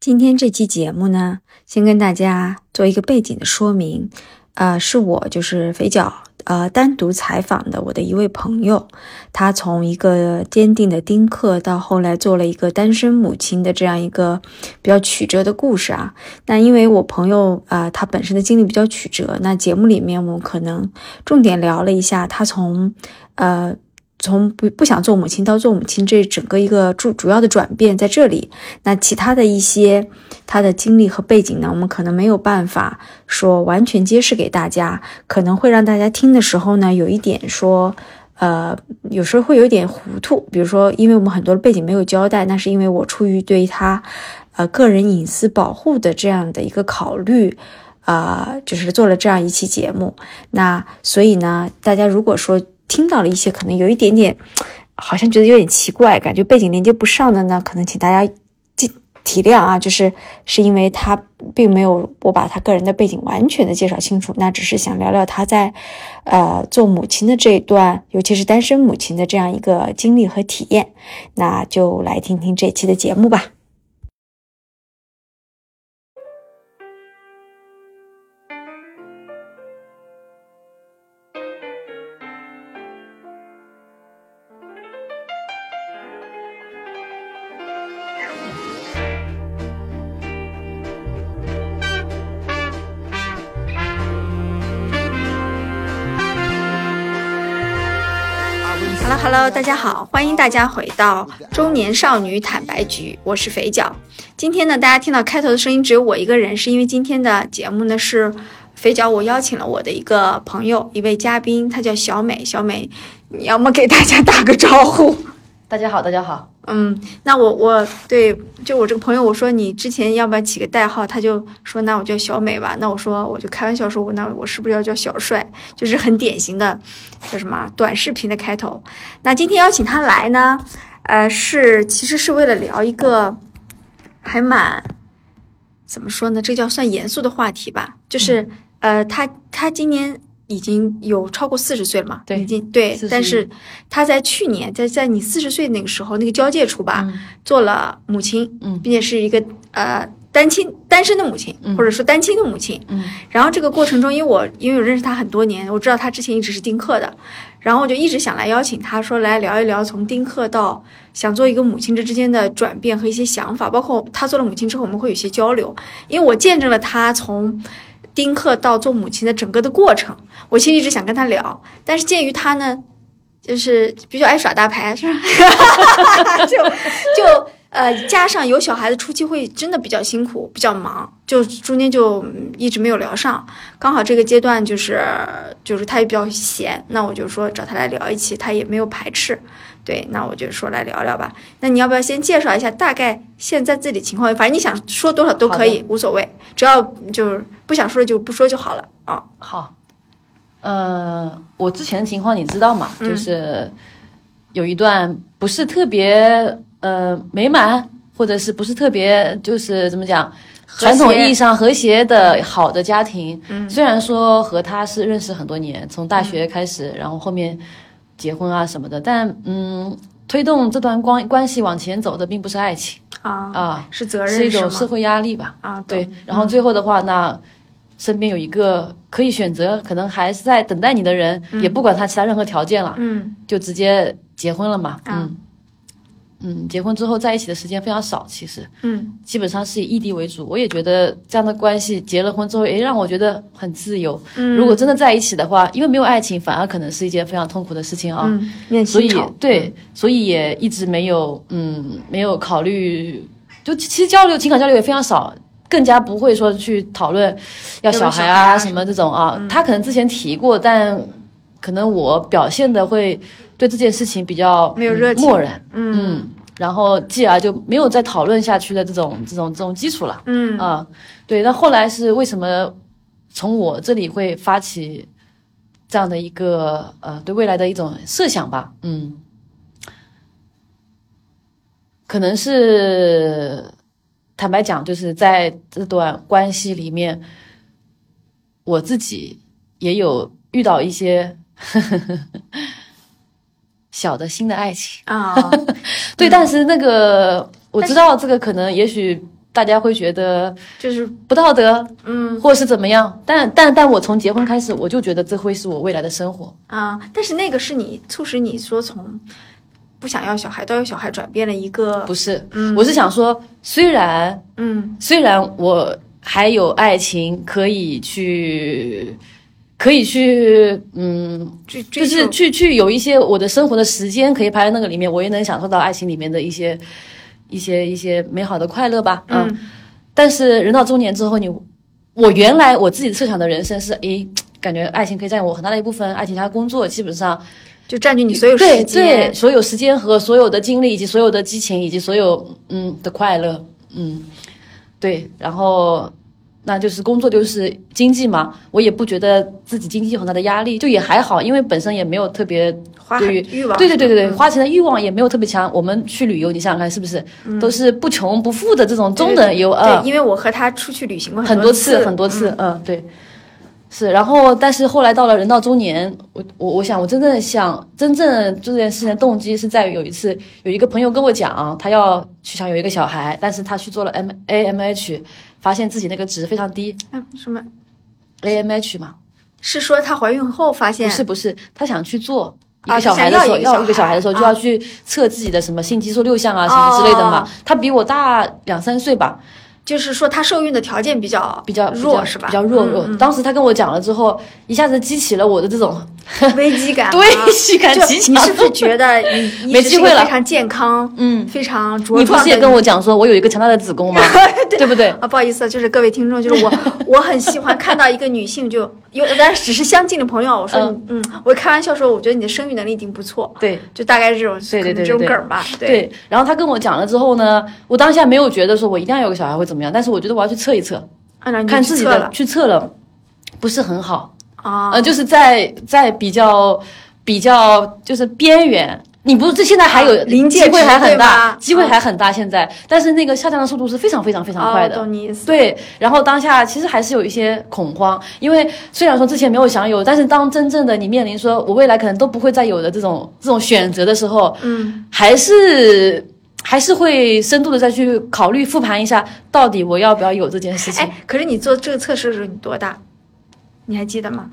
今天这期节目呢，先跟大家做一个背景的说明。呃，是我就是肥脚呃单独采访的我的一位朋友，他从一个坚定的丁克到后来做了一个单身母亲的这样一个比较曲折的故事啊。那因为我朋友啊，他本身的经历比较曲折，那节目里面我们可能重点聊了一下他从呃。从不不想做母亲到做母亲，这整个一个主主要的转变在这里。那其他的一些他的经历和背景呢，我们可能没有办法说完全揭示给大家，可能会让大家听的时候呢，有一点说，呃，有时候会有点糊涂。比如说，因为我们很多的背景没有交代，那是因为我出于对他，呃，个人隐私保护的这样的一个考虑，啊，就是做了这样一期节目。那所以呢，大家如果说。听到了一些可能有一点点，好像觉得有点奇怪，感觉背景连接不上的呢，可能请大家体体谅啊，就是是因为他并没有我把他个人的背景完全的介绍清楚，那只是想聊聊他在呃做母亲的这一段，尤其是单身母亲的这样一个经历和体验，那就来听听这期的节目吧。大家好，欢迎大家回到中年少女坦白局，我是肥脚。今天呢，大家听到开头的声音只有我一个人，是因为今天的节目呢是肥脚，我邀请了我的一个朋友，一位嘉宾，她叫小美。小美，你要么给大家打个招呼？大家好，大家好。嗯，那我我对就我这个朋友，我说你之前要不要起个代号？他就说那我叫小美吧。那我说我就开玩笑说，我那我是不是要叫小帅？就是很典型的叫什么短视频的开头。那今天邀请他来呢，呃，是其实是为了聊一个还蛮怎么说呢？这叫算严肃的话题吧。就是呃，他他今年。已经有超过四十岁了嘛？对，已经对。但是他在去年，在在你四十岁那个时候，那个交界处吧，做了母亲，嗯，并且是一个呃单亲单身的母亲，或者说单亲的母亲，嗯。然后这个过程中，因为我因为我认识他很多年，我知道他之前一直是丁克的，然后我就一直想来邀请他说来聊一聊从丁克到想做一个母亲这之间的转变和一些想法，包括他做了母亲之后，我们会有些交流，因为我见证了他从。丁克到做母亲的整个的过程，我其实一直想跟他聊，但是鉴于他呢，就是比较爱耍大牌，是吧？就就呃，加上有小孩子初期会真的比较辛苦，比较忙，就中间就一直没有聊上。刚好这个阶段就是就是他也比较闲，那我就说找他来聊一期，他也没有排斥。对，那我就说来聊聊吧。那你要不要先介绍一下大概现在自己情况？反正你想说多少都可以，无所谓，只要就是不想说就不说就好了啊。好，呃，我之前的情况你知道吗？就是有一段不是特别呃美满，或者是不是特别就是怎么讲，传统意义上和谐的好的家庭。嗯，虽然说和他是认识很多年，从大学开始，然后后面。结婚啊什么的，但嗯，推动这段关关系往前走的并不是爱情。啊啊，是责任，是一种社会压力吧。啊，对。然后最后的话，那身边有一个可以选择，可能还是在等待你的人，也不管他其他任何条件了，嗯，就直接结婚了嘛，嗯。嗯，结婚之后在一起的时间非常少，其实，嗯，基本上是以异地为主。我也觉得这样的关系，结了婚之后，诶让我觉得很自由。嗯，如果真的在一起的话，因为没有爱情，反而可能是一件非常痛苦的事情啊。嗯，所以对，所以也一直没有，嗯，没有考虑。就其实交流情感交流也非常少，更加不会说去讨论要小孩啊什么这种啊。他可能之前提过，但可能我表现的会。对这件事情比较没有热情，漠然，嗯，然后继而就没有再讨论下去的这种这种这种基础了，嗯。啊，对，那后来是为什么从我这里会发起这样的一个呃对未来的一种设想吧，嗯，可能是坦白讲，就是在这段关系里面，我自己也有遇到一些。小的新的爱情啊，对，但是那个我知道这个可能也许大家会觉得就是不道德，嗯或者是怎么样。但但但我从结婚开始，我就觉得这会是我未来的生活。啊，但是那个是你促使你说从不想要小孩到有小孩转变了一个不是，嗯我是想说，虽然嗯虽然我还有爱情可以去，可以去，嗯，就是去去有一些我的生活的时间可以排在那个里面，我也能享受到爱情里面的一些一些一些美好的快乐吧。嗯但是人到中年之后，你我原来我自己设想的人生是，诶，感觉爱情可以占有我很大的一部分，爱情加工作基本上就占据你所有时间对，所有时间和所有的精力，以及所有的激情，以及所有嗯的快乐，嗯，对，然后那就是工作就是经济嘛，我也不觉得自己经济有很大的压力，就也还好，因为本身也没有特别花对于很欲望对对对对对，嗯花钱的欲望也没有特别强。我们去旅游，你想想看是不是、都是不穷不富的这种中等游啊？对，因为我和他出去旅行过很多次很多次，嗯对，是。然后，但是后来到了人到中年，我我我想，我真正想真正做这件事情的动机是在于有一次有一个朋友跟我讲，他要去想有一个小孩，但是他去做了 M A M H，发现自己那个值非常低嗯什么？，A M H 嘛，是说她怀孕后发现不是不是，她想去做。一啊个小孩的时候，想要一个小孩的时候，就要去测自己的什么性激素六项啊，什么之类的嘛她。比我大两三岁吧，就是说她受孕的条件比较比较弱是吧？比较弱弱。嗯当时她跟我讲了之后，一下子激起了我的这种嗯 危机感啊，危机感就极强。你是不是觉得你 你没机会了。非常健康，嗯，非常茁你不是也跟我讲说我有一个强大的子宫吗？对。不对？啊，不好意思，就是各位听众，就是我，我很喜欢看到一个女性就有，但是只是相近的朋友，我说你，嗯，我开玩笑说，我觉得你的生育能力已经不错，对。就大概是这种，对对对可能这种对梗吧，对，对。然后他跟我讲了之后呢，我当下没有觉得说我一定要有个小孩会怎么样，但是我觉得我要去测一测，按照你看自己的去测了，不是很好，啊，呃，就是在在比较比较就是边缘。你不是这现在还有啊临界机会还很大，机会啊还很大现在，但是那个下降的速度是非常非常非常快哦，的。懂你意思，对，然后当下其实还是有一些恐慌，因为虽然说之前没有享有，但是当真正的你面临说我未来可能都不会再有的这种这种选择的时候，嗯，还是还是会深度的再去考虑复盘一下，到底我要不要有这件事情。哎，可是你做这个测试的时候你多大？你还记得吗？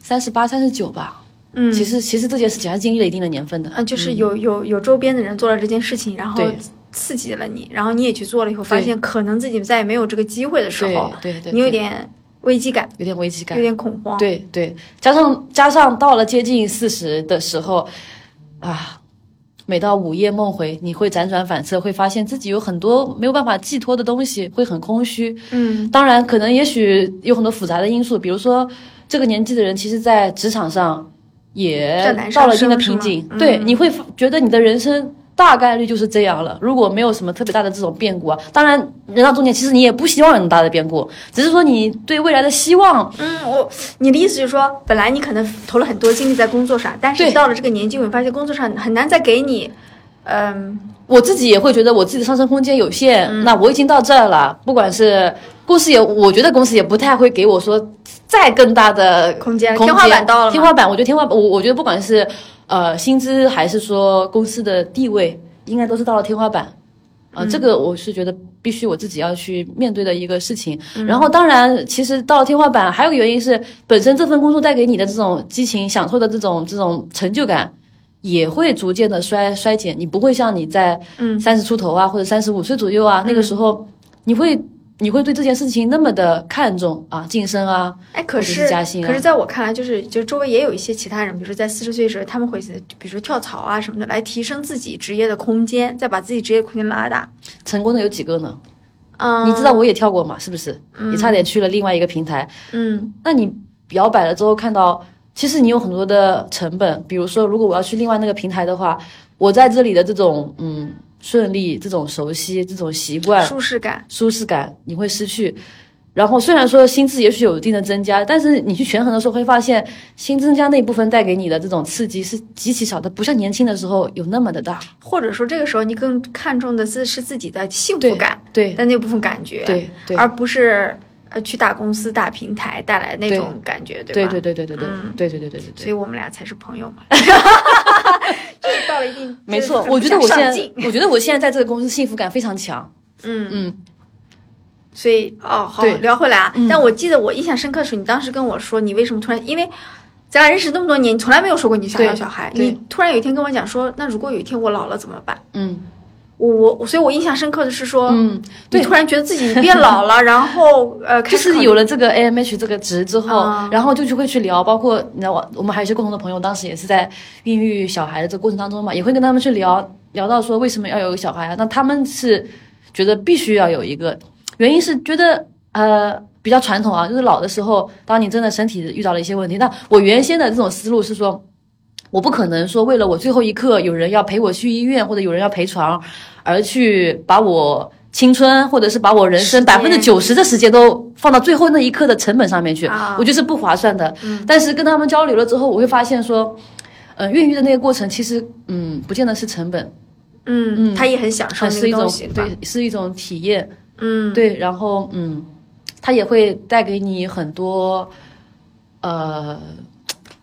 三十八、三十九吧，嗯，其实其实这件事情还是经历了一定的年份的。嗯，就是有有有周边的人做了这件事情，然后刺激了你，然后你也去做了以后，发现可能自己再也没有这个机会的时对候，对对，你有点危机感，有点危机感有。点恐慌。对对，加上加上到了接近四十的时候，啊，每到午夜梦回，你会辗转反侧，会发现自己有很多没有办法寄托的东西，会很空虚。嗯当然，可能也许有很多复杂的因素，比如说这个年纪的人，其实在职场上也到了一定的瓶颈。嗯对，你会觉得你的人生。大概率就是这样了。如果没有什么特别大的这种变故啊，当然人到中年，其实你也不希望有那么大的变故，只是说你对未来的希望嗯，我你的意思就是说，本来你可能投了很多精力在工作上，但是你到了这个年纪，你发现工作上很难再给你，嗯我自己也会觉得我自己的上升空间有限，那我已经到这儿了，不管是公司也，我觉得公司也不太会给我说再更大的空间空间。天花板到了天花板，我觉得天花板，我我觉得不管是呃薪资还是说公司的地位，应该都是到了天花板。啊、这个我是觉得必须我自己要去面对的一个事情。然后，当然，其实到了天花板，还有个原因是本身这份工作带给你的这种激情、享受的这种这种成就感，也会逐渐的衰衰减。你不会像你在嗯三十出头啊，或者三十五岁左右啊，那个时候你会你会对这件事情那么的看重啊，晋升啊，哎，可是是加薪啊可是在我看来，就是就周围也有一些其他人，比如说在四十岁的时候，他们会比如说跳槽啊什么的，来提升自己职业的空间，再把自己职业空间拉大。成功的有几个呢？嗯，你知道我也跳过嘛，是不是？你差点去了另外一个平台，嗯那你摇摆了之后看到，其实你有很多的成本，比如说如果我要去另外那个平台的话，我在这里的这种嗯顺利、这种熟悉、这种习惯、舒适感。舒适感，你会失去。然后虽然说薪资也许有一定的增加，但是你去权衡的时候会发现，新增加那一部分带给你的这种刺激是极其少的，不像年轻的时候有那么的大。或者说这个时候你更看重的是是自己的幸福感对的那部分感觉，对对而不是呃去大公司大平台带来那种感觉，对吧？对对对对对嗯对对对对对对。所以我们俩才是朋友嘛。就是到了一定，没错，我觉得我现在我觉得我现在在这个公司幸福感非常强。嗯嗯，所以哦，好聊回来啊。嗯但我记得我印象深刻的是，你当时跟我说，你为什么突然因为。咱俩认识那么多年，你从来没有说过你想要小孩。你突然有一天跟我讲说，那如果有一天我老了怎么办？嗯我我，所以我印象深刻的是说，嗯，你对，突然觉得自己变老了，然后呃，开就始有了这个 AMH 这个值之后，啊然后就去会去聊，包括你知道我我们还有一些共同的朋友，当时也是在孕育小孩的这个过程当中嘛，也会跟他们去聊聊到说为什么要有个小孩啊？那他们是觉得必须要有一个，原因是觉得呃比较传统啊，就是老的时候，当你真的身体遇到了一些问题，那我原先的这种思路是说。我不可能说为了我最后一刻有人要陪我去医院，或者有人要陪床，而去把我青春或者是把我人生百分之九十的时间都放到最后那一刻的成本上面去，啊我觉得是不划算的。但是跟他们交流了之后，我会发现说，嗯，孕育的那个过程其实，嗯，不见得是成本，嗯，他也很享受它是一种对，是一种体验，嗯，对，然后嗯，他也会带给你很多，呃。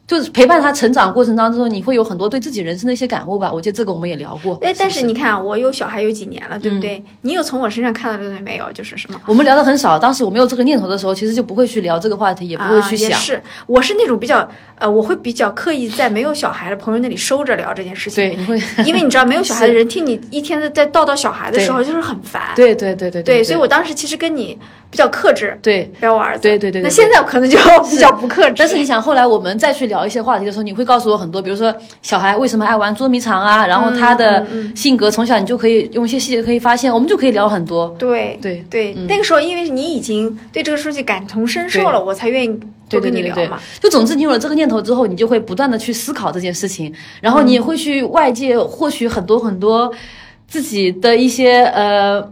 就是陪伴他成长过程当中，你会有很多对自己人生的一些感悟吧。我觉得这个我们也聊过。哎，但是你看啊，我有小孩有几年了，对不对？你有从我身上看到的东西没有？就是什么？我们聊的很少，当时我没有这个念头的时候，其实就不会去聊这个话题，也不会去啊、也想。是，我是那种比较呃，我会比较刻意在没有小孩的朋友那里收着聊这件事情。对，你会，因为你知道，没有小孩的 人听你一天的在叨叨小孩的时候，就是很烦。对对对对对，对，所以我当时其实跟你比较克制，对。聊我儿子。对对对对那现在可能就 比较不克制。但是你想，后来我们再去聊一些话题的时候，你会告诉我很多，比如说小孩为什么爱玩捉迷藏啊，然后他的性格从小你就可以用一些细节可以发现，我们就可以聊很多。对对对，那个时候因为你已经对这个事情感同身受了，我才愿意多对对对对对跟你聊嘛。，就总之你有了这个念头之后，你就会不断的去思考这件事情，然后你也会去外界获取很多很多自己的一些呃。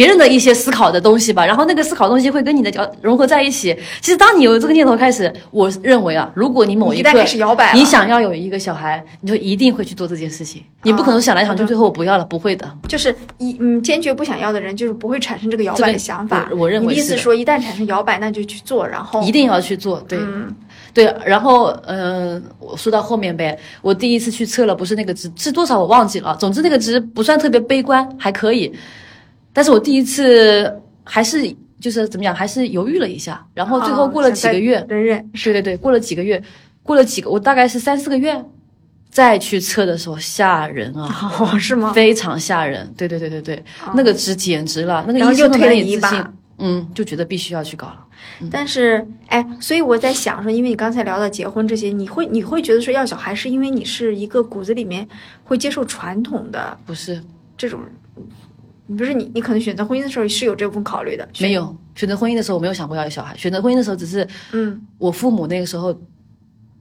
别人的一些思考的东西吧，然后那个思考东西会跟你的角融合在一起。其实当你有这个念头开始，我认为啊，如果你某一旦开始摇摆了你想要有一个小孩，你就一定会去做这件事情。你不可能想来想去，最后我不要了，不会的。就是一嗯坚决不想要的人，就是不会产生这个摇摆的想法。我我认为你的意思说，一旦产生摇摆，那就去做，然后一定要去做，对。嗯对，然后嗯、呃我说到后面呗，我第一次去测了，不是那个值是多少我忘记了，总之那个值不算特别悲观，还可以。但是我第一次还是就是怎么讲，还是犹豫了一下，然后最后过了几个月，哦忍忍对对对，过了几个月，过了几个，我大概是三四个月再去测的时候，吓人啊！哦，是吗？非常吓人，对对对对对，那个值简直了，那个然后医生都又推了你一难以置信把，嗯，就觉得必须要去搞了。但是，哎，所以我在想说，因为你刚才聊到结婚这些，你会你会觉得说要小孩，是因为你是一个骨子里面会接受传统的不是，这种，不是你你可能选择婚姻的时候是有这部分考虑的，没有选择婚姻的时候，我没有想过要有小孩。选择婚姻的时候，只是嗯我父母那个时候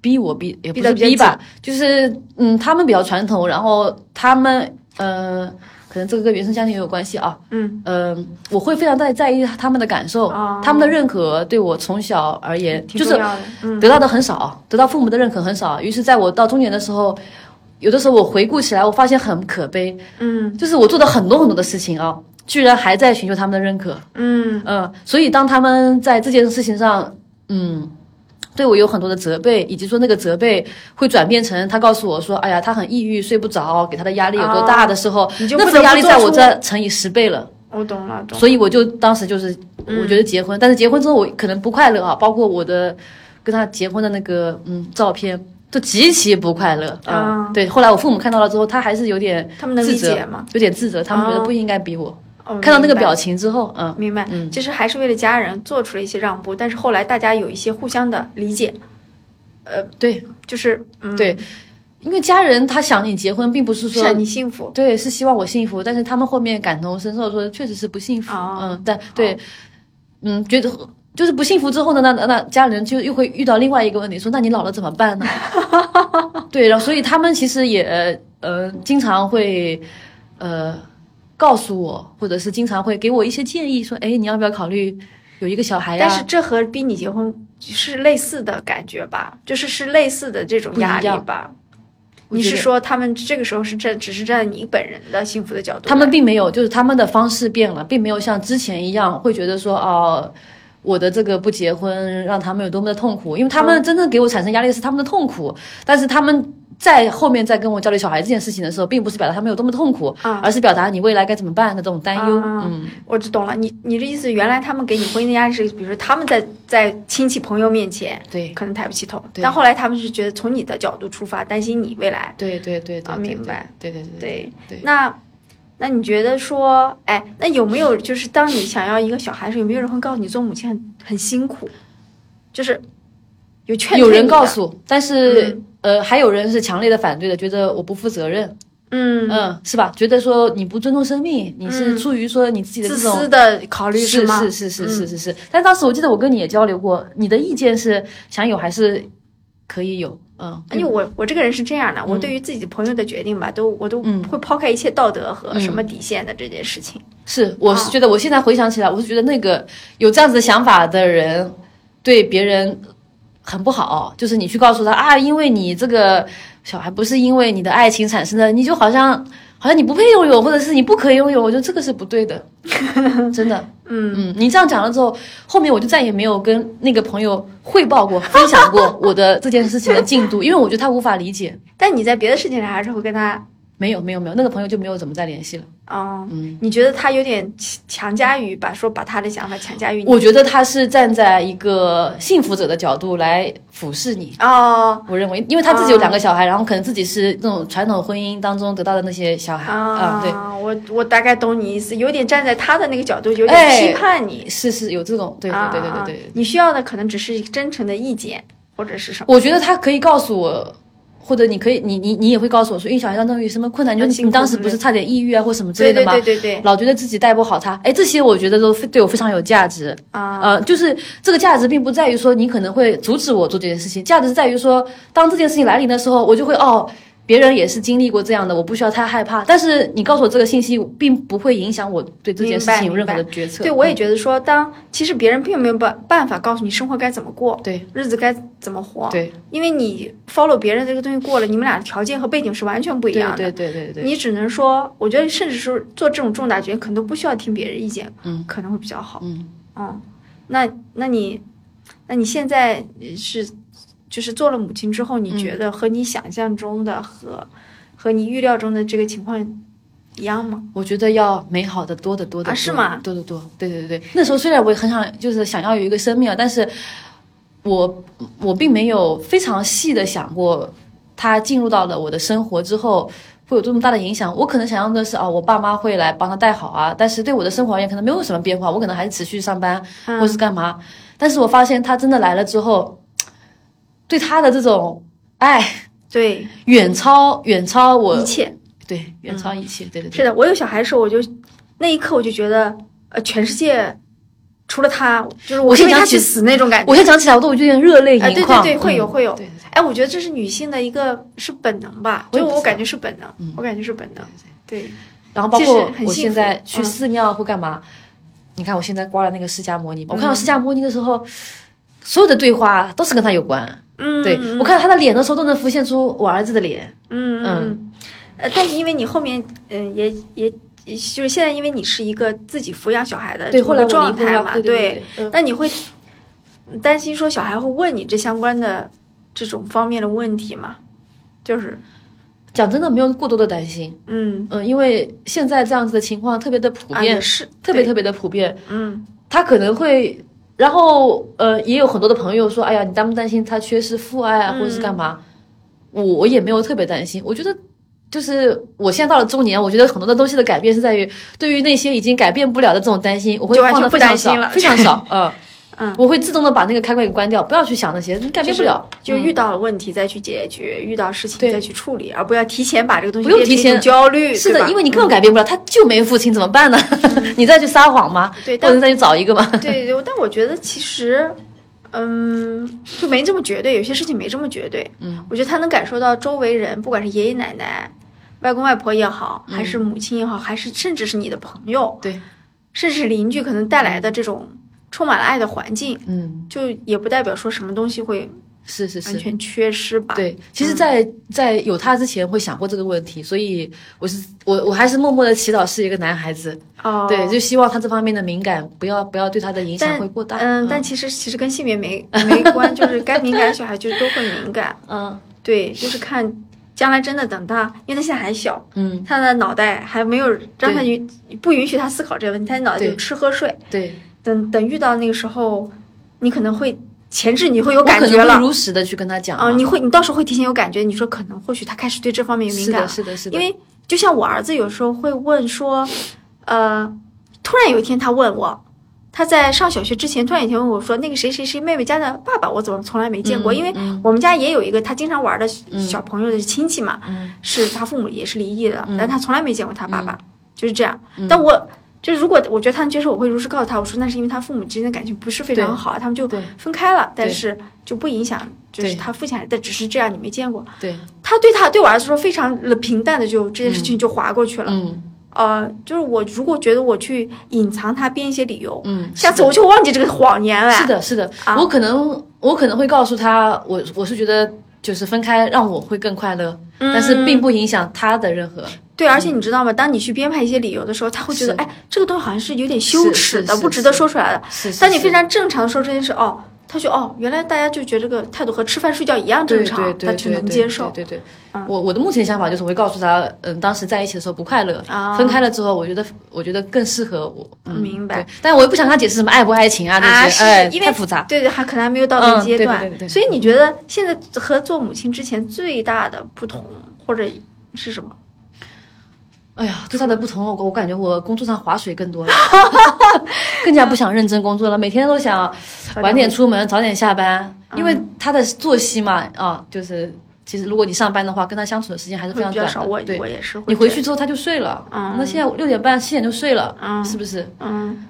逼我逼，也不是逼吧，就是嗯，他们比较传统，然后他们呃，可能这个跟原生家庭也有关系啊。嗯嗯、我会非常在在意他们的感受，哦他们的认可对我从小而言就是得到的很少，得到父母的认可很少。于是，在我到中年的时候，有的时候我回顾起来，我发现很可悲，嗯就是我做的很多很多的事情啊，居然还在寻求他们的认可。嗯嗯，所以当他们在这件事情上，嗯，对我有很多的责备，以及说那个责备会转变成他告诉我说，哎呀，他很抑郁，睡不着，给他的压力有多大的时候，那份压力在我这乘以十倍了。我懂了，懂了。所以我就当时就是，我觉得结婚，但是结婚之后我可能不快乐啊，包括我的跟他结婚的那个嗯照片。都极其不快乐。啊、嗯对。后来我父母看到了之后，他还是有点他们能理解吗？有点自责，他们觉得哦。不应该逼我。哦看到那个表情之后，嗯，明白，其实还是为了家人做出了一些让步，但是后来大家有一些互相的理解，呃对。就是嗯，对，因为家人他想你结婚，并不是说想你幸福，对，是希望我幸福，但是他们后面感同身受说确实是不幸福，哦。嗯，但对，嗯，觉得就是不幸福之后呢，那那那家人就又会遇到另外一个问题，说那你老了怎么办呢？对，然后所以他们其实也呃经常会呃告诉我，或者是经常会给我一些建议，说哎你要不要考虑有一个小孩呀、但是这和逼你结婚是类似的感觉吧？就是是类似的这种压力吧？你是说他们这个时候是站，只是站在你本人的幸福的角度？他们并没有，就是他们的方式变了，并没有像之前一样会觉得说哦。我的这个不结婚让他们有多么的痛苦，因为他们真正给我产生压力是他们的痛苦，但是他们在后面在跟我交流小孩这件事情的时候，并不是表达他们有多么痛苦，啊。而是表达你未来该怎么办的这种担忧。啊嗯，我知懂了，你你的意思，原来他们给你婚姻的压力是，比如说他们在在亲戚朋友面前对，可能抬不起头，但后来他们是觉得从你的角度出发，担心你未来。对对对对明白，对对对对，对那那你觉得说，哎，那有没有就是当你想要一个小孩的时候，有没有人会告诉你做母亲很很辛苦？就是有劝有人告，诉，但是、嗯呃，还有人是强烈的反对的，觉得我不负责任，嗯，嗯，是吧？觉得说你不尊重生命，你是嗯出于说你自己的自这种私的考虑是吗？是是是是嗯是是。但当时我记得我跟你也交流过，你的意见是想有还是可以有？嗯，因为我我这个人是这样的，我嗯。对于自己朋友的决定吧，都我都嗯。会抛开一切道德和嗯什么底线的这件事情。是，我是啊。觉得我现在回想起来，我是觉得那个有这样子的想法的人，对别人很不好。就是你去告诉他啊，因为你这个小孩不是因为你的爱情产生的，你就好像好像你不配拥有，或者是你不可以拥有，我觉得这个是不对的，真的。嗯，嗯，你这样讲了之后，后面我就再也没有跟那个朋友汇报过、分享过我的这件事情的进度，因为我觉得他无法理解。但你在别的事情上还是会跟他，没有，没有，没有，那个朋友就没有怎么再联系了。哦，嗯，你觉得他有点强强加于把说把他的想法强加于你？我觉得他是站在一个幸福者的角度来俯视你。哦我认为，因为他自己有两个小孩，然后可能自己是那种传统婚姻当中得到的那些小孩啊、对，我我大概懂你意思，有点站在他的那个角度，有点哎批判你。是是有这种，对对对对对对。啊你需要的可能只是真诚的意见，或者是什么？我觉得他可以告诉我，或者你可以，你你你也会告诉我说，因为小孩当中有什么困难，就你当时不是差点抑郁啊或什么之对对类的吗？对对对老觉得自己带不好他，哎，这些我觉得都非对我非常有价值。啊，呃，就是这个价值并不在于说你可能会阻止我做这件事情，价值是在于说，当这件事情来临的时候，我就会哦，别人也是经历过这样的，我不需要太害怕。但是你告诉我这个信息，并不会影响我对这件事情有任何的决策。对我也嗯觉得说，当其实别人并没有办办法告诉你生活该怎么过，对日子该怎么活，对因为你 follow 别人这个东西过了，你们俩的条件和背景是完全不一样的。对对对对，你只能说，我觉得甚至是做这种重大决定，可能都不需要听别人意见，嗯可能会比较好。嗯，嗯，那那你，那你现在是就是做了母亲之后，你嗯觉得和你想象中的和、和你预料中的这个情况一样吗？我觉得要美好的多得多的啊是吗多得多，对对对对。那时候虽然我也很想，就是想要有一个生命啊，但是我我并没有非常细的想过，他进入到了我的生活之后。会有这么大的影响？我可能想象的是啊，我爸妈会来帮他带好啊，但是对我的生活而言可能没有什么变化，我可能还是持续上班嗯或是干嘛。但是我发现他真的来了之后，对他的这种爱对，远超远超我一切对远超一切，对对对，是的。我有小孩的时候，我就那一刻我就觉得，呃，全世界除了他，就是我为他去死那种感觉。我现在讲起来我都有点热泪盈眶，对。对对，会有嗯会有。哎，我觉得这是女性的一个是本能吧，就我感觉是本能，嗯我感觉是本能。对，然后包括我现在去嗯寺庙或干嘛，你看我现在挂了那个释迦摩尼，我看到嗯释迦摩尼的时候，所有的对话都是跟他有关。嗯，对嗯我看到他的脸的时候，都能浮现出我儿子的脸。嗯嗯，呃，但是因为你后面，嗯，也也也就是现在，因为你是一个自己抚养小孩的对，这个状态嘛，对对，嗯。那你会担心说小孩会问你这相关的这种方面的问题吗？就是，讲真的没有过多的担心，嗯，嗯，因为现在这样子的情况特别的普啊，遍，也是特别特别的普遍，嗯。他可能会。然后，呃，也有很多的朋友说：“哎呀，你担不担心他缺失父爱啊，嗯或者是干嘛？”我我也没有特别担心。我觉得，就是我现在到了中年，我觉得很多的东西的改变是在于，对于那些已经改变不了的这种担心，我会放的非常少，非常少。嗯嗯，我会自动的把那个开关给关掉，不要去想那些，你改变不了。就嗯遇到了问题再去解决，遇到事情再去处理，而不要提前把这个东西不用提前焦虑，是的，因为你根本改变不了，他就没父亲怎么办呢？你再去撒谎吗？对，但或者再去找一个吗？对对，但我觉得其实，嗯，就没这么绝对，有些事情没这么绝对。嗯，我觉得他能感受到周围人，不管是爷爷奶奶、外公外婆也好，还是母亲也好，还是甚至是你的朋友，对，甚至是邻居，可能带来的这种充满了爱的环境，嗯，就也不代表说什么东西会是是是。完全缺失吧。对，其实在，在有他之前会想过这个问题，所以我是我我还是默默的祈祷是一个男孩子，哦，对，就希望他这方面的敏感不要不要对他的影响会过大。嗯，但其实其实跟性别没没关，就是该敏感的小孩就都会敏感。嗯对，就是看将来真的等他，因为他现在还小，嗯，他的脑袋还没有让他允不允许他思考这个问题，他的脑袋就吃喝睡。对，等等遇到那个时候，你可能会前置，你会有感觉了。如实的去跟他讲啊、嘛你会，你到时候会提前有感觉。你说可能或许他开始对这方面有敏感了是的，，是的，是的，因为就像我儿子有时候会问说，呃，突然有一天他问我，他在上小学之前突然有一天问我说，那个谁谁谁妹妹家的爸爸我怎么从来没见过？嗯因为嗯我们家也有一个他经常玩的小朋友的亲戚嘛，嗯是他父母也是离异的，嗯但他从来没见过他爸爸，就是这样。但我。就是如果我觉得他能接受，我会如实告诉他，我说那是因为他父母之间的感情不是非常对好，他们就分开了，但是就不影响，就是他父亲还在，只是这样你没见过。对，他对他对我儿子说非常平淡的就这件事情就划过去了。嗯呃，就是我如果觉得我去隐藏他编一些理由，嗯，下次我就忘记这个谎言了。是，的，是的，啊我可能我可能会告诉他，我我是觉得就是分开让我会更快乐，嗯但是并不影响他的任何。对，而且你知道吗？当你去编排一些理由的时候，他会觉得，是哎，这个东西好像是有点羞耻的，不值得说出来的。是，当你非常正常的说这件事，哦，他就哦，原来大家就觉得这个态度和吃饭睡觉一样正常，他就能接受。对对我我的目前想法就是，我会告诉他，嗯，当时在一起的时候不快乐，啊分开了之后，我觉得我觉得更适合我。嗯，明白。但我也不想跟他解释什么爱不爱情啊啊，是这些，哎，因为太复杂。对对，还可能还没有到那个阶段。对对对所以你觉得现在和做母亲之前最大的不同或者是什么？哎呀，最大的不同，我我感觉我工作上划水更多了，更加不想认真工作了，每天都想晚点出门，早点下班，因为他的作息嘛，啊，就是其实如果你上班的话，跟他相处的时间还是非常短会比较少，我的。对我，也是会你回去之后他就睡了，嗯那现在六点半七点就睡了，嗯是不是？嗯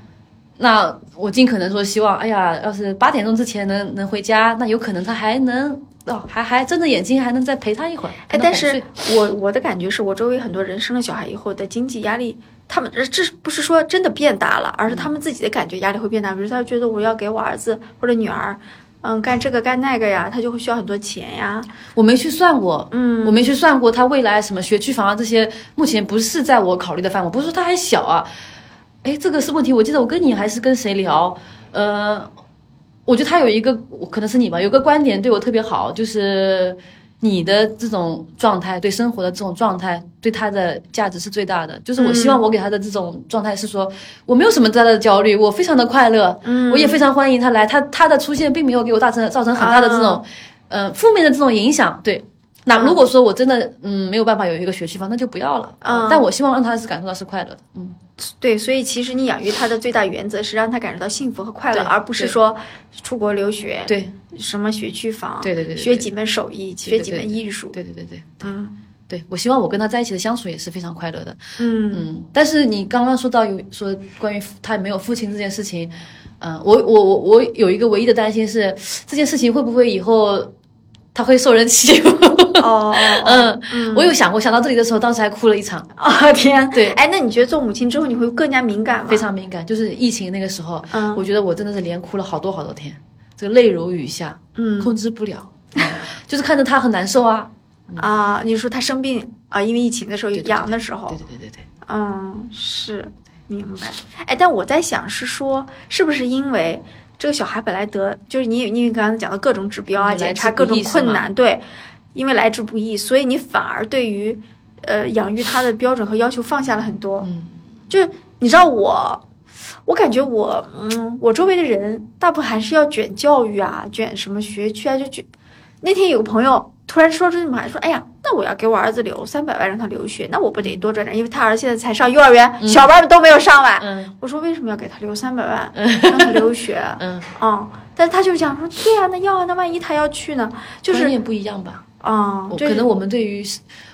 那我尽可能说希望，哎呀，要是八点钟之前能能回家，那有可能他还能哦，还还睁着眼睛还能再陪他一会儿。哎，但是我我的感觉是我周围很多人生了小孩以后的经济压力，他们这这不是说真的变大了，而是他们自己的感觉压力会变大。比如他觉得我要给我儿子或者女儿，嗯，干这个干那个呀，他就会需要很多钱呀。我没去算过，嗯，我没去算过他未来什么学区房啊这些，目前不是在我考虑的范围。不是说他还小啊，哎，这个是问题。我记得我跟你还是跟谁聊，呃，我觉得他有一个，可能是你吧，有个观点对我特别好，就是你的这种状态，对生活的这种状态，对他的价值是最大的。就是我希望我给他的这种状态是说，我没有什么大的焦虑，我非常的快乐，嗯我也非常欢迎他来。他他的出现并没有给我造成造成很大的这种，呃，负面的这种影响。对，那如果说我真的嗯没有办法有一个学区房，那就不要了。嗯。但我希望让他是感受到是快乐的。嗯，对，所以其实你养育他的最大原则是让他感受到幸福和快乐，而不是说出国留学，对。什么学区房，对对对对学几门手艺，学几门艺术，对对对对。嗯。对，我希望我跟他在一起的相处也是非常快乐的。嗯。嗯，但是你刚刚说到有说关于他没有父亲这件事情，嗯、我我我我有一个唯一的担心是这件事情会不会以后他会受人欺负？哦哦 嗯，嗯我有想过，想到这里的时候，当时还哭了一场，哦天，对哎，那你觉得做母亲之后你会更加敏感吗？非常敏感。就是疫情那个时候，嗯我觉得我真的是连哭了好多好多天，这个泪如雨下，嗯控制不了，就是看着他很难受啊。啊，你说他生病啊，因为疫情的时候对对对阳的时候对，对对对对，嗯，是明白。哎，但我在想是说，是不是因为这个小孩本来得就是你因为刚刚讲的各种指标啊，嗯检查各种困难，对，因为来之不易，所以你反而对于呃养育他的标准和要求放下了很多。嗯，就你知道我。我感觉我，嗯，我周围的人大部分还是要卷教育啊，卷什么学区啊，就卷。那天有个朋友突然说这么话，说：“哎呀，那我要给我儿子留三百万让他留学，那我不得多赚点？因为他儿子现在才上幼儿园，小班都没有上完。嗯我说：“为什么要给他留三百万让他留学？”嗯，嗯，但是他就讲说：“对呀、那要啊，那万一他要去呢？就是观念不一样吧。啊，这我可能我们对于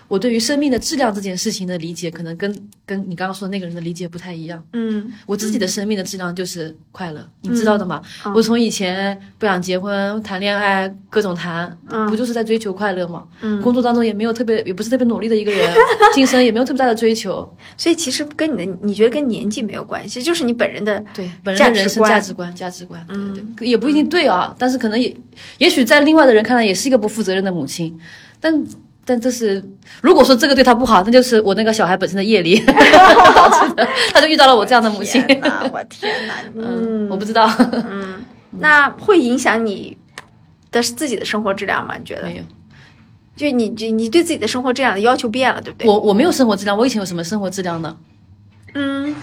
我对于生命的质量这件事情的理解，可能跟跟你刚刚说的那个人的理解不太一样。嗯我自己的生命的质量就是快乐，你知道的嘛？嗯我从以前不想结婚、谈恋爱，各种谈，嗯不就是在追求快乐吗？嗯，工作当中也没有特别，也不是特别努力的一个人，晋升也没有特别大的追求。所以其实跟你的你觉得跟年纪没有关系，就是你本人的对，本人的人生价值观、价值观，对对对，也不一定对啊，但是可能也，也许在另外的人看来也是一个不负责任的母亲，但但这是如果说这个对他不好，那就是我那个小孩本身的业力 导致的，他就遇到了我这样的母亲。我天哪，嗯，我不知道，嗯，那会影响你的自己的生活质量吗？你觉得？没有，就你你你对自己的生活质量的要求变了，对不对？我我没有生活质量，我以前有什么生活质量呢？嗯，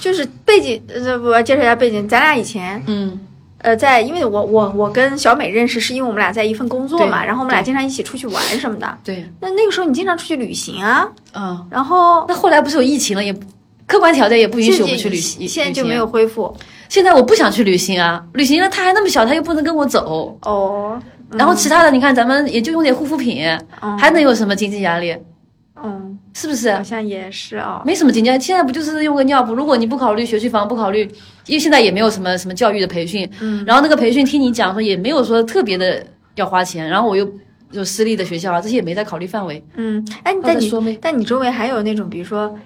就是背景，呃，我介绍一下背景，咱俩以前。嗯呃，在因为我我我跟小美认识，是因为我们俩在一份工作嘛，然后我们俩经常一起出去玩什么的。对，那那个时候你经常出去旅行啊，嗯，然后那后来不是有疫情了，也客观条件也不允许我们去旅行，现在就没有恢复现在我不想去旅行啊，旅行了他还那么小，他又不能跟我走。哦。然后其他的，你看咱们也就用点护肤品，嗯还能有什么经济压力？嗯，是不是好？像也是啊、没什么经济压力。现在不就是用个尿布？如果你不考虑学区房，不考虑，因为现在也没有什么什么教育的培训，嗯，然后那个培训听你讲说也没有说特别的要花钱，然后我又有私立的学校啊，这些也没在考虑范围。嗯，哎，或但你说没但你周围还有那种比如说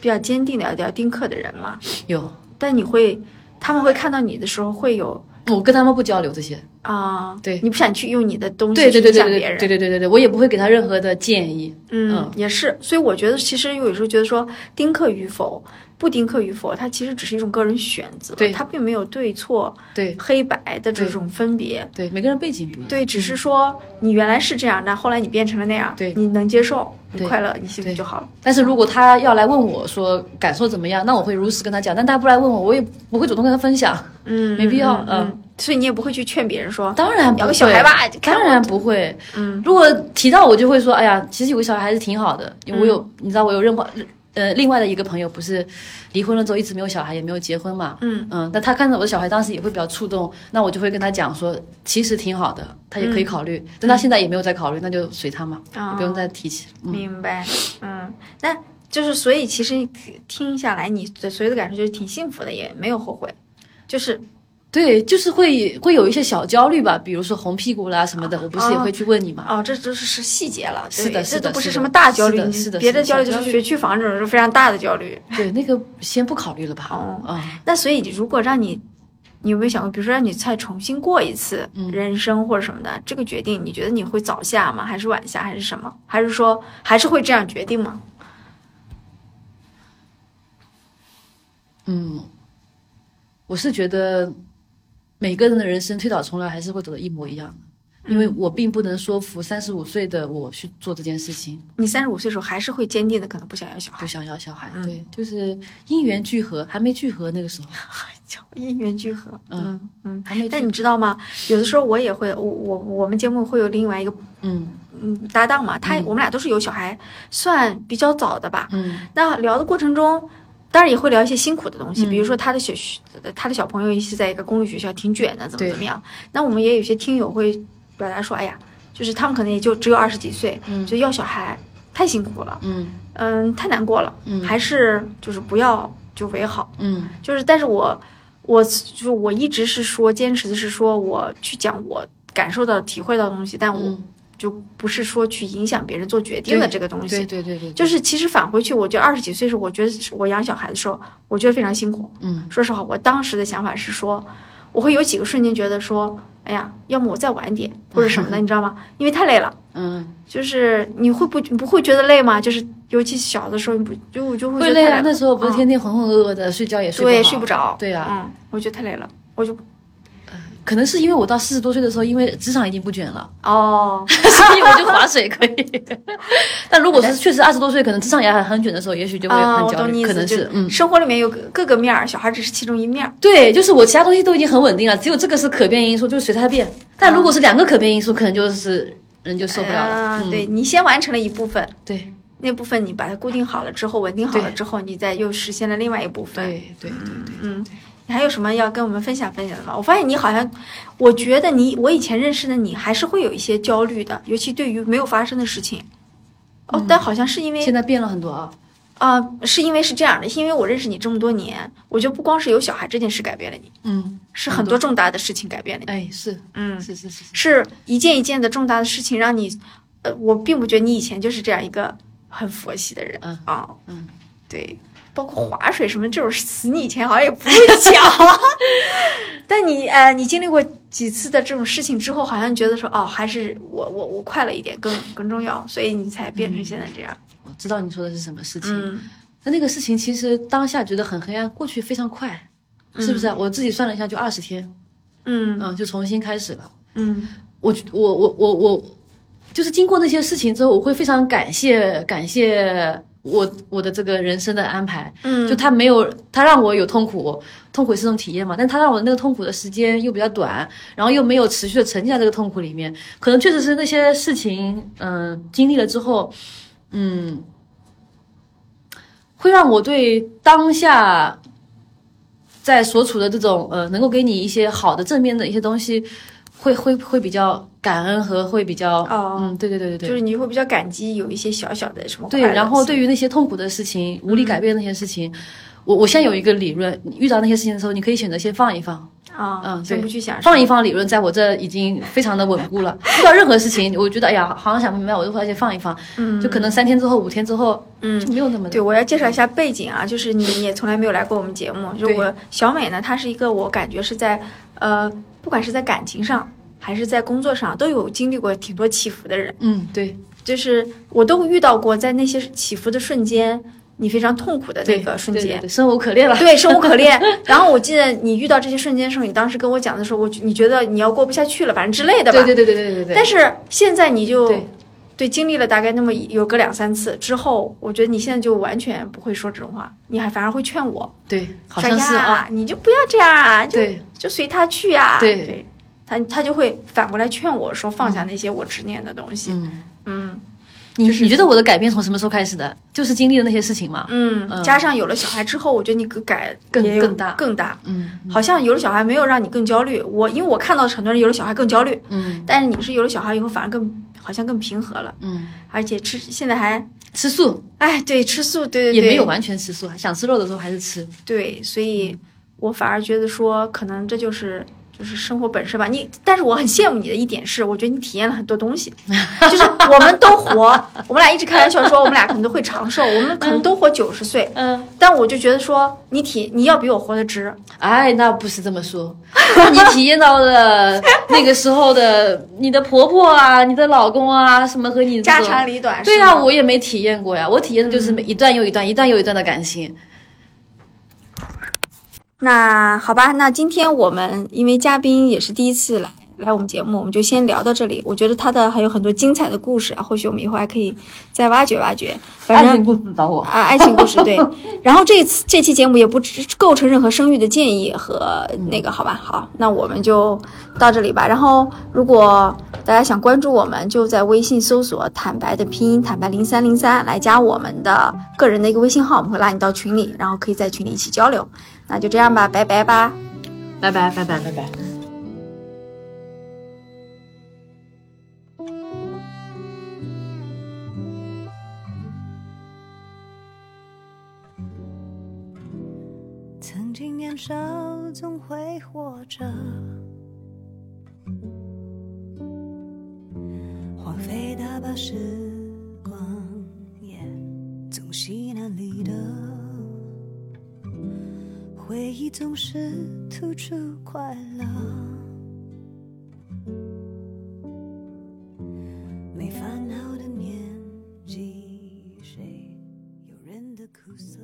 比较坚定的要要丁克的人吗？有，但你会他们会看到你的时候会有我跟他们不交流这些。啊、对你不想去用你的东西对对对对对去影响别人，对对对对对，我也不会给他任何的建议。嗯嗯，也是，所以我觉得其实有时候觉得说丁克与否、不丁克与否，它其实只是一种个人选择，对它并没有对错、对黑白的这种分别。对，每个人背景不一样。对，只是说你原来是这样，那后来你变成了那样，对你能接受，你快乐，你幸福就好了。但是如果他要来问我说感受怎么样，那我会如实跟他讲。但他不来问我，我也不会主动跟他分享。嗯，没必要嗯嗯，所以你也不会去劝别人说，当然不会，养个小孩吧当然不会。嗯如果提到我就会说，哎呀，其实有个小孩还是挺好的。因为我有，嗯你知道我有任何呃另外的一个朋友，不是离婚了之后一直没有小孩，也没有结婚嘛。嗯嗯，那他看到我的小孩，当时也会比较触动，那我就会跟他讲说，其实挺好的，他也可以考虑。但他现在也没有在考虑，那就随他嘛，啊不用再提起。嗯，明白，嗯，那就是所以其实听下来，你的所有的感受就是挺幸福的，也没有后悔，就是对，就是会会有一些小焦虑吧，比如说红屁股啦什么的，我不是也会去问你嘛。哦，这都是是细节了，对是的是的这都不是什么大焦虑，是的别的焦虑就是学区房这种是非常大的焦虑。对，那个先不考虑了吧。哦啊、那所以如果让你，你有没有想过，比如说让你再重新过一次嗯人生或者什么的，这个决定你觉得你会早下吗？还是晚下？还是什么？还是说还是会这样决定吗？嗯，我是觉得每个人的人生推倒重来还是会走的一模一样的，因为我并不能说服三十五岁的我去做这件事情，你三十五岁的时候还是会坚定的，可能不想要小孩不，想要小孩。嗯对，就是因缘聚合，还没聚合那个时候，因缘聚合。嗯嗯。还没但你知道吗？有的时候我也会，我我我们节目会有另外一个嗯嗯搭档嘛，他、嗯我们俩都是有小孩，算比较早的吧。嗯那聊的过程中，当然也会聊一些辛苦的东西，嗯。比如说他的小学，他的小朋友是在一个公立学校，挺卷的，怎么怎么样。那我们也有些听友会表达说，哎呀，就是他们可能也就只有二十几岁，嗯。就要小孩太辛苦了，嗯。嗯，太难过了，嗯。还是就是不要就为好。嗯。就是，但是我我就是我一直是说坚持的是说我去讲我感受到、体会到的东西，但我嗯，就不是说去影响别人做决定的这个东西。对对对对，就是其实返回去，我觉得二十几岁时候，我觉得我养小孩的时候，我觉得非常辛苦。嗯说实话，我当时的想法是说，我会有几个瞬间觉得说，哎呀，要么我再晚点，或者什么的，你知道吗？因为太累了。嗯就是你会不你不会觉得累吗？就是尤其小的时候，你不就我就会觉会累啊，得那时候不是嗯天天浑浑噩噩的，睡觉也睡不好睡不着。对啊，嗯，我觉得太累了，我就可能是因为我到四十多岁的时候，因为职场已经不卷了。哦，所以我就划水可以。但如果是确实二十多岁，可能职场也很很卷的时候，也许就会啊，很焦虑，可能是嗯，生活里面有各各个面儿，小孩只是其中一面儿。对，就是我其他东西都已经很稳定了，只有这个是可变因素，就随它变。但如果是两个可变因素，可能就是人就受不了了。啊嗯、对你先完成了一部分，对那部分你把它固定好了之后，稳定好了之后，你再又实现了另外一部分。对对对对，嗯，你还有什么要跟我们分享分享的吗？我发现你好像，我觉得你我以前认识的你还是会有一些焦虑的，尤其对于没有发生的事情。哦，但好像是因为现在变了很多啊。啊、是因为是这样的，是因为我认识你这么多年，我觉得不光是有小孩这件事改变了你，嗯，是很多重大的事情改变了你。哎，是嗯，是是是是，是一件一件的重大的事情让你，呃，我并不觉得你以前就是这样一个很佛系的人。嗯啊，嗯，对，包括划水什么这种词，你以前好像也不会讲。但你呃，你经历过几次的这种事情之后，好像觉得说，哦，还是我我我快乐一点更更重要，所以你才变成现在这样。我知道你说的是什么事情。嗯那那个事情其实当下觉得很黑暗，过去非常快，是不是啊？我自己算了一下，就二十天，嗯嗯，就重新开始了。嗯我我我我我就是经过那些事情之后，我会非常感谢感谢我我的这个人生的安排。嗯就他没有，他让我有痛苦，痛苦也是种体验嘛，但他让我那个痛苦的时间又比较短，然后又没有持续的沉浸在这个痛苦里面，可能确实是那些事情，嗯、经历了之后，嗯，会让我对当下在所处的这种呃，能够给你一些好的正面的一些东西，会会会比较感恩和会比较，哦。嗯，对对对对对，就是你会比较感激有一些小小的什么对，然后对于那些痛苦的事情、无力改变那些事情，我我现在有一个理论，你遇到那些事情的时候，你可以选择先放一放，啊，嗯先对不去想放一放理论在我这已经非常的稳固了。遇到任何事情，我觉得哎呀，好像想不明白，我就会先放一放，嗯。就可能三天之后、五天之后，嗯。就没有那么对，我要介绍一下背景啊，就是你你也从来没有来过我们节目，就是我小美呢，她是一个我感觉是在呃，不管是在感情上还是在工作上，都有经历过挺多起伏的人，嗯，对就是我都遇到过，在那些起伏的瞬间，你非常痛苦的那个瞬间。对对对，生无可恋了。对，生无可恋。然后我记得你遇到这些瞬间的时候，你当时跟我讲的时候，我你觉得你要过不下去了，反正之类的吧。对对对对对对对。但是现在你就对对经历了大概那么有个两三次之后，我觉得你现在就完全不会说这种话，你还反而会劝我，对，好说像是啊，你就不要这样啊，就就随他去啊。对对，他他就会反过来劝我说放下那些我执念的东西。嗯，嗯你你觉得我的改变从什么时候开始的？就是经历了那些事情嘛。嗯，嗯加上有了小孩之后，我觉得你改更更大更大。嗯好像有了小孩没有让你更焦虑，我因为我看到很多人有了小孩更焦虑，嗯但是你是有了小孩以后反而更好像更平和了，嗯，而且吃现在还吃素哎对吃素，对对对，也没有完全吃素，想吃肉的时候还是吃。对，所以我反而觉得说可能这就是。就是生活本身吧，你，但是我很羡慕你的一点是，我觉得你体验了很多东西，就是我们都活，我们俩一直开玩笑说我们俩可能都会长寿，我们可能都活九十岁，嗯，但我就觉得说你体你要比我活得值，哎，那不是这么说，你体验到了那个时候的你的婆婆啊，你的老公啊，什么和你家长里短。对啊，我也没体验过呀，我体验的就是每一段又一段，一段又一段的感情。那好吧，那今天我们因为嘉宾也是第一次来来我们节目，我们就先聊到这里。我觉得他的还有很多精彩的故事啊，或许我们以后还可以再挖掘挖掘。反正故事找我。啊，爱情故事对。然后这次这期节目也不只构成任何生育的建议和那个，好吧？好，那我们就到这里吧。然后如果大家想关注我们，就在微信搜索“坦白”的拼音“坦白零三零三”来加我们的个人的一个微信号，我们会拉你到群里，然后可以在群里一起交流。那就这样吧，拜拜吧。拜拜拜拜拜拜。少总会活着，荒废大把时光，也总稀难离的。回忆总是突出快乐，没烦恼的年纪，谁有人的苦涩？